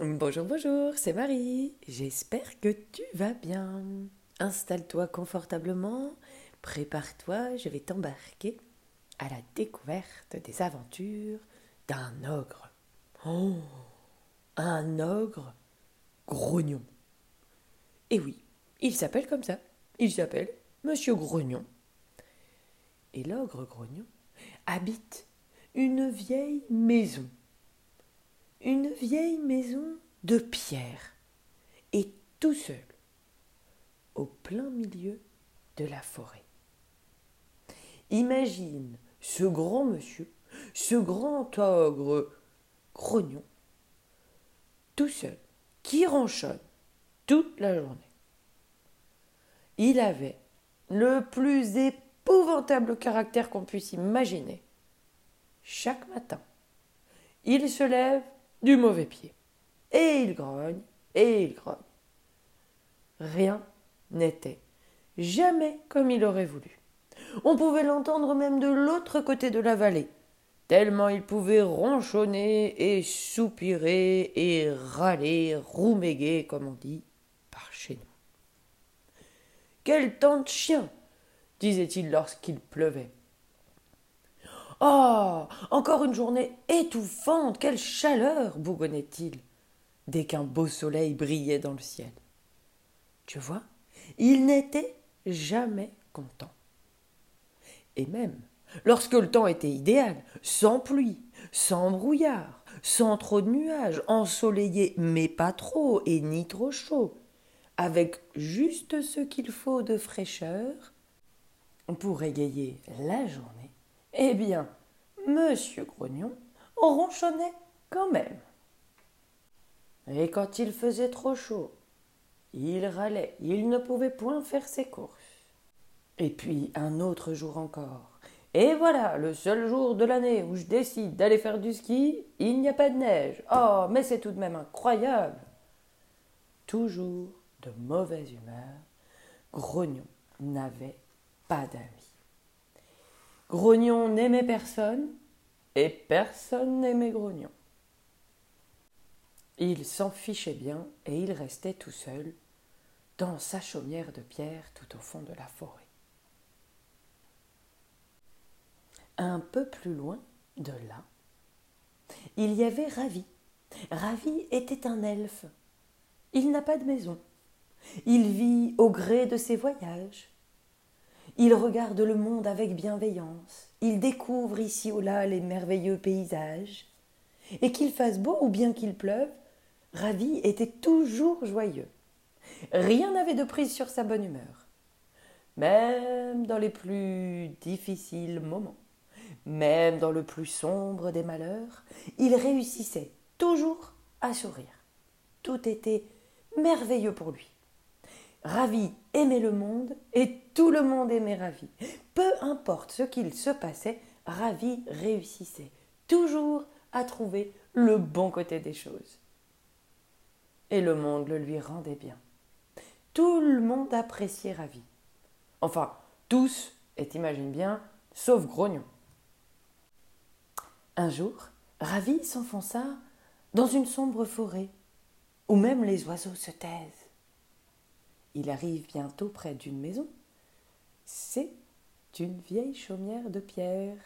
Bonjour, bonjour, c'est Marie. J'espère que tu vas bien. Installe-toi confortablement, prépare-toi, je vais t'embarquer à la découverte des aventures d'un ogre. Oh, un ogre grognon. Et oui, il s'appelle comme ça. Il s'appelle Monsieur Grognon. Et l'ogre grognon habite une vieille maison une vieille maison de pierre, et tout seul, au plein milieu de la forêt. Imagine ce grand monsieur, ce grand ogre grognon, tout seul, qui ronchonne toute la journée. Il avait le plus épouvantable caractère qu'on puisse imaginer. Chaque matin, il se lève du mauvais pied. Et il grogne, et il grogne. Rien n'était jamais comme il aurait voulu. On pouvait l'entendre même de l'autre côté de la vallée, tellement il pouvait ronchonner et soupirer et râler, rouméguer, comme on dit, par chez nous. Quel temps de chien disait-il lorsqu'il pleuvait. Oh Encore une journée étouffante Quelle chaleur bougonnait-il dès qu'un beau soleil brillait dans le ciel. Tu vois, il n'était jamais content. Et même lorsque le temps était idéal, sans pluie, sans brouillard, sans trop de nuages, ensoleillé mais pas trop et ni trop chaud, avec juste ce qu'il faut de fraîcheur pour égayer la journée, eh bien, Monsieur Grognon ronchonnait quand même. Et quand il faisait trop chaud, il râlait, il ne pouvait point faire ses courses. Et puis un autre jour encore. Et voilà, le seul jour de l'année où je décide d'aller faire du ski, il n'y a pas de neige. Oh, mais c'est tout de même incroyable. Toujours de mauvaise humeur, Grognon n'avait pas d'amis. Grognon n'aimait personne et personne n'aimait Grognon. Il s'en fichait bien et il restait tout seul dans sa chaumière de pierre tout au fond de la forêt. Un peu plus loin de là, il y avait Ravi. Ravi était un elfe. Il n'a pas de maison. Il vit au gré de ses voyages. Il regarde le monde avec bienveillance. Il découvre ici ou là les merveilleux paysages. Et qu'il fasse beau ou bien qu'il pleuve, Ravi était toujours joyeux. Rien n'avait de prise sur sa bonne humeur. Même dans les plus difficiles moments, même dans le plus sombre des malheurs, il réussissait toujours à sourire. Tout était merveilleux pour lui. Ravi aimait le monde et tout le monde aimait Ravi. Peu importe ce qu'il se passait, Ravi réussissait toujours à trouver le bon côté des choses. Et le monde le lui rendait bien. Tout le monde appréciait Ravi. Enfin, tous, et t'imagines bien, sauf Grognon. Un jour, Ravi s'enfonça dans une sombre forêt, où même les oiseaux se taisent. Il arrive bientôt près d'une maison. C'est une vieille chaumière de pierre.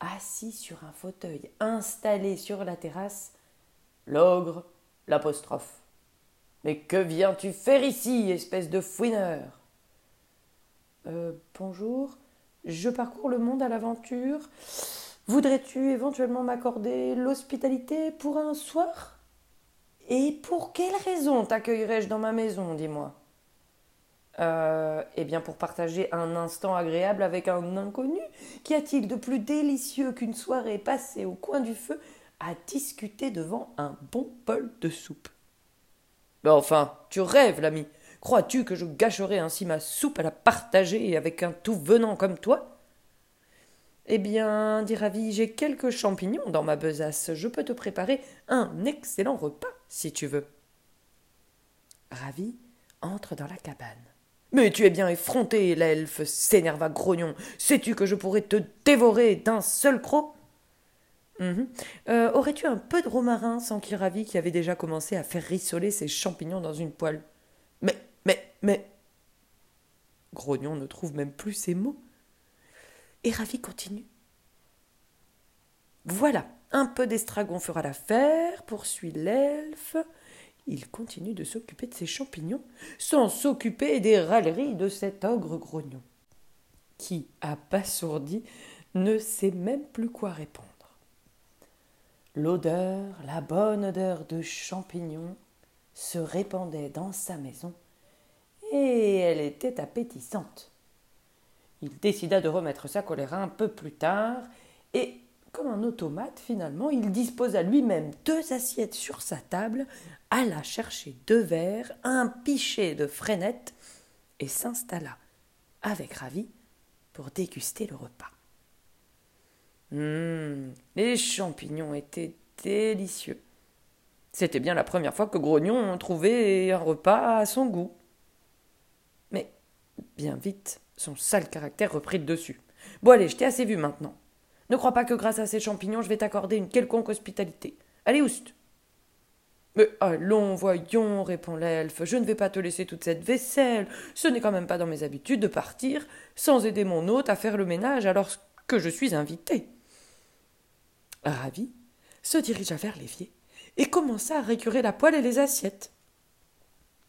Assis sur un fauteuil installé sur la terrasse, l'ogre l'apostrophe. Mais que viens-tu faire ici, espèce de fouineur? Euh, Bonjour, je parcours le monde à l'aventure. Voudrais-tu éventuellement m'accorder l'hospitalité pour un soir? Et pour quelle raison t'accueillerais-je dans ma maison, dis-moi? Euh, eh bien, pour partager un instant agréable avec un inconnu, qu'y a-t-il de plus délicieux qu'une soirée passée au coin du feu à discuter devant un bon bol de soupe? Mais enfin, tu rêves, l'ami. Crois-tu que je gâcherais ainsi ma soupe à la partager avec un tout venant comme toi? Eh bien, dit Ravi, j'ai quelques champignons dans ma besace. Je peux te préparer un excellent repas, si tu veux. Ravi entre dans la cabane. Mais tu es bien effronté, l'elfe, s'énerva Grognon. Sais-tu que je pourrais te dévorer d'un seul croc? Mhm. Euh, aurais-tu un peu de romarin s'enquit Ravi qui avait déjà commencé à faire rissoler ses champignons dans une poêle? Mais, mais, mais. Grognon ne trouve même plus ses mots. Et Ravi continue. Voilà, un peu d'estragon fera l'affaire, poursuit l'elfe. Il continue de s'occuper de ses champignons, sans s'occuper des râleries de cet ogre grognon, qui, abasourdi, ne sait même plus quoi répondre. L'odeur, la bonne odeur de champignons, se répandait dans sa maison, et elle était appétissante. Il décida de remettre sa colère un peu plus tard, et comme un automate, finalement, il disposa lui-même deux assiettes sur sa table, alla chercher deux verres, un pichet de freinettes, et s'installa, avec Ravi, pour déguster le repas. Hum, les champignons étaient délicieux. C'était bien la première fois que Grognon trouvait un repas à son goût. Mais, bien vite, son sale caractère reprit le dessus. Bon allez, je t'ai assez vu maintenant. Ne crois pas que grâce à ces champignons je vais t'accorder une quelconque hospitalité. Allez, oust mais allons, voyons, répond l'elfe, je ne vais pas te laisser toute cette vaisselle. Ce n'est quand même pas dans mes habitudes de partir sans aider mon hôte à faire le ménage alors que je suis invité. Ravi se dirigea vers l'évier et commença à récurer la poêle et les assiettes.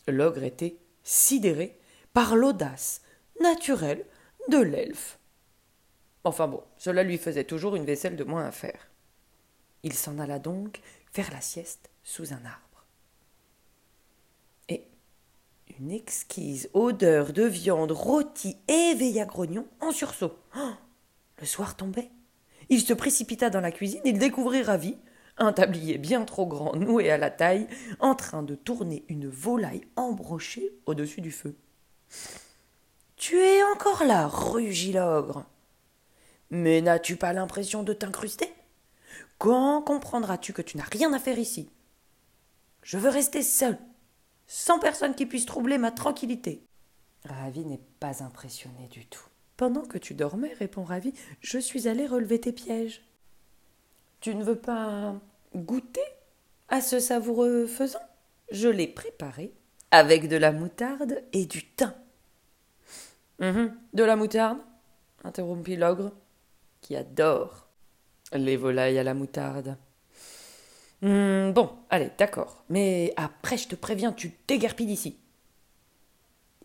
L'ogre était sidéré par l'audace naturelle de l'elfe. Enfin bon, cela lui faisait toujours une vaisselle de moins à faire. Il s'en alla donc faire la sieste sous un arbre. Et une exquise odeur de viande rôtie éveilla Grognon en sursaut. Oh le soir tombait. Il se précipita dans la cuisine et découvrit Ravi, un tablier bien trop grand noué à la taille, en train de tourner une volaille embrochée au-dessus du feu. Tu es encore là, rugit l'ogre. Mais n'as-tu pas l'impression de t'incruster? Quand comprendras-tu que tu n'as rien à faire ici? Je veux rester seul, sans personne qui puisse troubler ma tranquillité. Ravi n'est pas impressionné du tout. Pendant que tu dormais, répond Ravi, je suis allé relever tes pièges. Tu ne veux pas goûter à ce savoureux faisan? Je l'ai préparé avec de la moutarde et du thym. Hum, de la moutarde? interrompit l'ogre, qui adore les volailles à la moutarde. Hum, bon, allez, d'accord. Mais après, je te préviens, tu t'éguerpilles d'ici.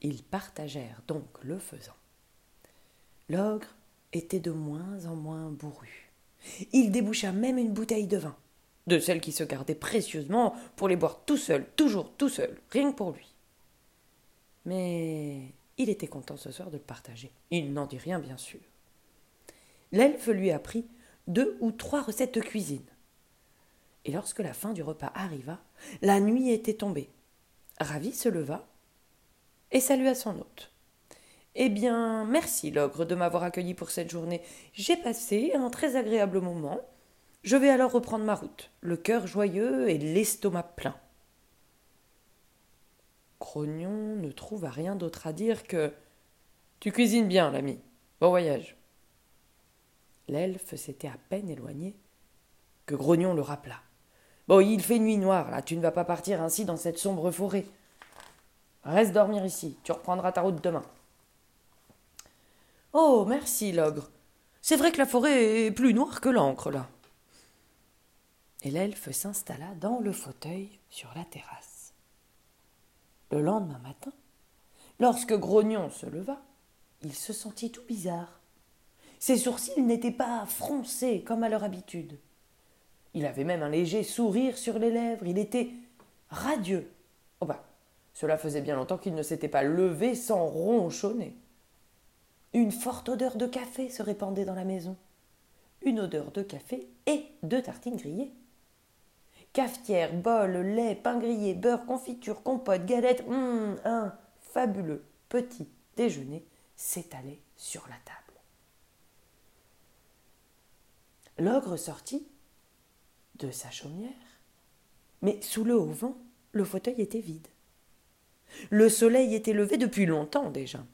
Ils partagèrent donc le faisan. L'ogre était de moins en moins bourru. Il déboucha même une bouteille de vin, de celle qui se gardait précieusement pour les boire tout seul, toujours tout seul, rien que pour lui. Mais il était content ce soir de le partager. Il n'en dit rien, bien sûr. L'elfe lui apprit deux ou trois recettes de cuisine. Et lorsque la fin du repas arriva, la nuit était tombée. Ravi se leva et salua son hôte. Eh bien, merci, l'ogre, de m'avoir accueilli pour cette journée. J'ai passé un très agréable moment. Je vais alors reprendre ma route, le cœur joyeux et l'estomac plein. Crognon ne trouva rien d'autre à dire que Tu cuisines bien, l'ami. Bon voyage. L'elfe s'était à peine éloigné que Grognon le rappela. Bon, il fait nuit noire, là, tu ne vas pas partir ainsi dans cette sombre forêt. Reste dormir ici, tu reprendras ta route demain. Oh, merci, l'ogre. C'est vrai que la forêt est plus noire que l'encre, là. Et l'elfe s'installa dans le fauteuil sur la terrasse. Le lendemain matin, lorsque Grognon se leva, il se sentit tout bizarre. Ses sourcils n'étaient pas froncés comme à leur habitude. Il avait même un léger sourire sur les lèvres, il était radieux. Oh bah, cela faisait bien longtemps qu'il ne s'était pas levé sans ronchonner. Une forte odeur de café se répandait dans la maison. Une odeur de café et de tartines grillées. Cafetière, bol, lait, pain grillé, beurre, confiture, compote, galette, hum, un fabuleux petit déjeuner s'étalait sur la table. L'ogre sortit de sa chaumière, mais sous le haut vent, le fauteuil était vide. Le soleil était levé depuis longtemps déjà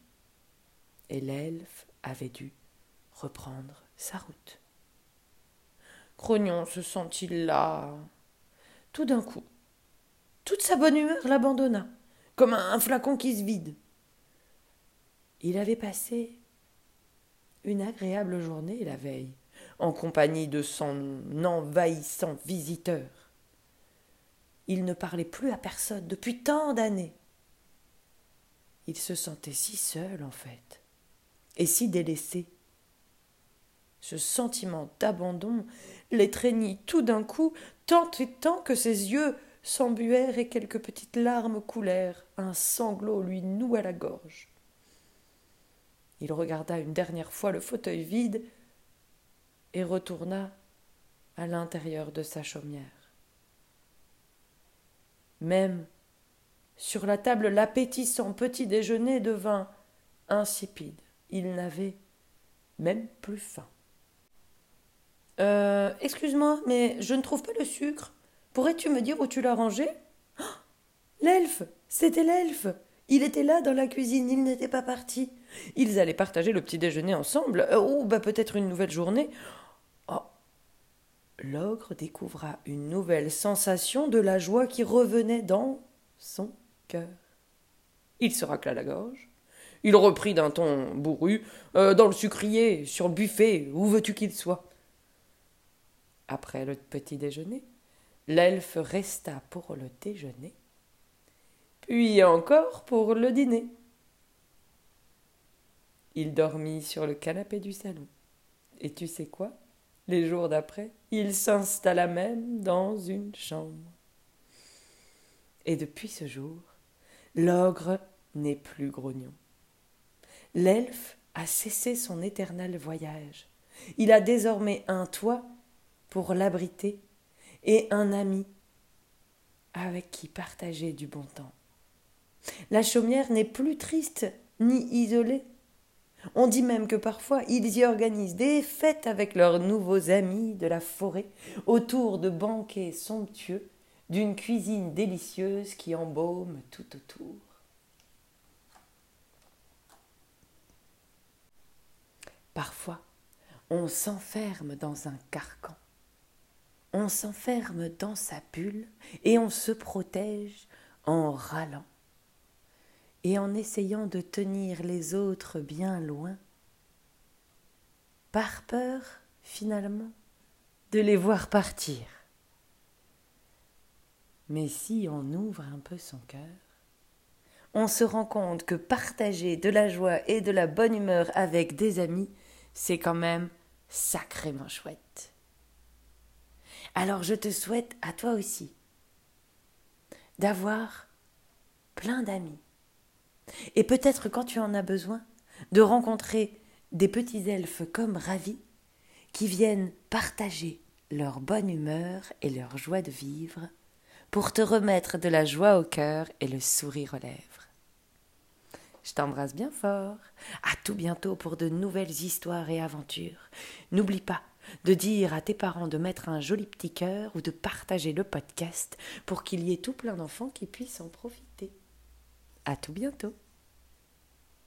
et l'elfe avait dû reprendre sa route. Grognon se sentit là. Tout d'un coup, toute sa bonne humeur l'abandonna, comme un flacon qui se vide. Il avait passé une agréable journée la veille, en compagnie de son envahissant visiteur. Il ne parlait plus à personne depuis tant d'années. Il se sentait si seul, en fait, et si délaissé. Ce sentiment d'abandon l'étreignit tout d'un coup, tant et tant que ses yeux s'embuèrent et quelques petites larmes coulèrent. Un sanglot lui noua la gorge. Il regarda une dernière fois le fauteuil vide et retourna à l'intérieur de sa chaumière. Même sur la table, l'appétissant petit déjeuner devint insipide. Il n'avait même plus faim. Euh, excuse-moi, mais je ne trouve pas le sucre. Pourrais-tu me dire où tu l'as rangé? Oh, L'elfe C'était l'elfe Il était là dans la cuisine, il n'était pas parti. Ils allaient partager le petit déjeuner ensemble, bah, peut-être une nouvelle journée. L'ogre découvra une nouvelle sensation de la joie qui revenait dans son cœur. Il se racla la gorge. Il reprit d'un ton bourru euh, Dans le sucrier, sur le buffet, où veux-tu qu'il soit? Après le petit déjeuner, l'elfe resta pour le déjeuner, puis encore pour le dîner. Il dormit sur le canapé du salon. Et tu sais quoi? Les jours d'après, il s'installa même dans une chambre. Et depuis ce jour, l'ogre n'est plus grognon. L'elfe a cessé son éternel voyage. Il a désormais un toit pour l'abriter et un ami avec qui partager du bon temps. La chaumière n'est plus triste ni isolée. On dit même que parfois ils y organisent des fêtes avec leurs nouveaux amis de la forêt autour de banquets somptueux d'une cuisine délicieuse qui embaume tout autour. Parfois, on s'enferme dans un carcan. On s'enferme dans sa bulle et on se protège en râlant et en essayant de tenir les autres bien loin, par peur, finalement, de les voir partir. Mais si on ouvre un peu son cœur, on se rend compte que partager de la joie et de la bonne humeur avec des amis, c'est quand même sacrément chouette. Alors je te souhaite à toi aussi d'avoir plein d'amis et peut-être quand tu en as besoin, de rencontrer des petits elfes comme ravis qui viennent partager leur bonne humeur et leur joie de vivre pour te remettre de la joie au cœur et le sourire aux lèvres. Je t'embrasse bien fort. À tout bientôt pour de nouvelles histoires et aventures. N'oublie pas de dire à tes parents de mettre un joli petit cœur ou de partager le podcast pour qu'il y ait tout plein d'enfants qui puissent en profiter. À tout bientôt.